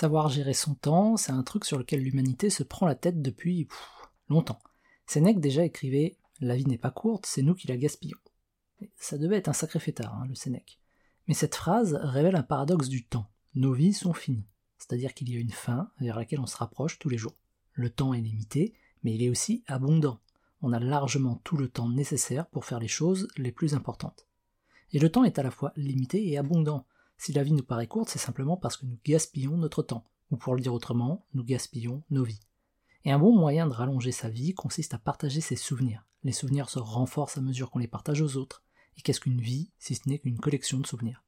Savoir gérer son temps, c'est un truc sur lequel l'humanité se prend la tête depuis longtemps. Sénèque déjà écrivait La vie n'est pas courte, c'est nous qui la gaspillons. ça devait être un sacré fêtard, hein, le Sénèque. Mais cette phrase révèle un paradoxe du temps. Nos vies sont finies, c'est-à-dire qu'il y a une fin vers laquelle on se rapproche tous les jours. Le temps est limité, mais il est aussi abondant. On a largement tout le temps nécessaire pour faire les choses les plus importantes. Et le temps est à la fois limité et abondant. Si la vie nous paraît courte, c'est simplement parce que nous gaspillons notre temps. Ou pour le dire autrement, nous gaspillons nos vies. Et un bon moyen de rallonger sa vie consiste à partager ses souvenirs. Les souvenirs se renforcent à mesure qu'on les partage aux autres. Et qu'est-ce qu'une vie si ce n'est qu'une collection de souvenirs?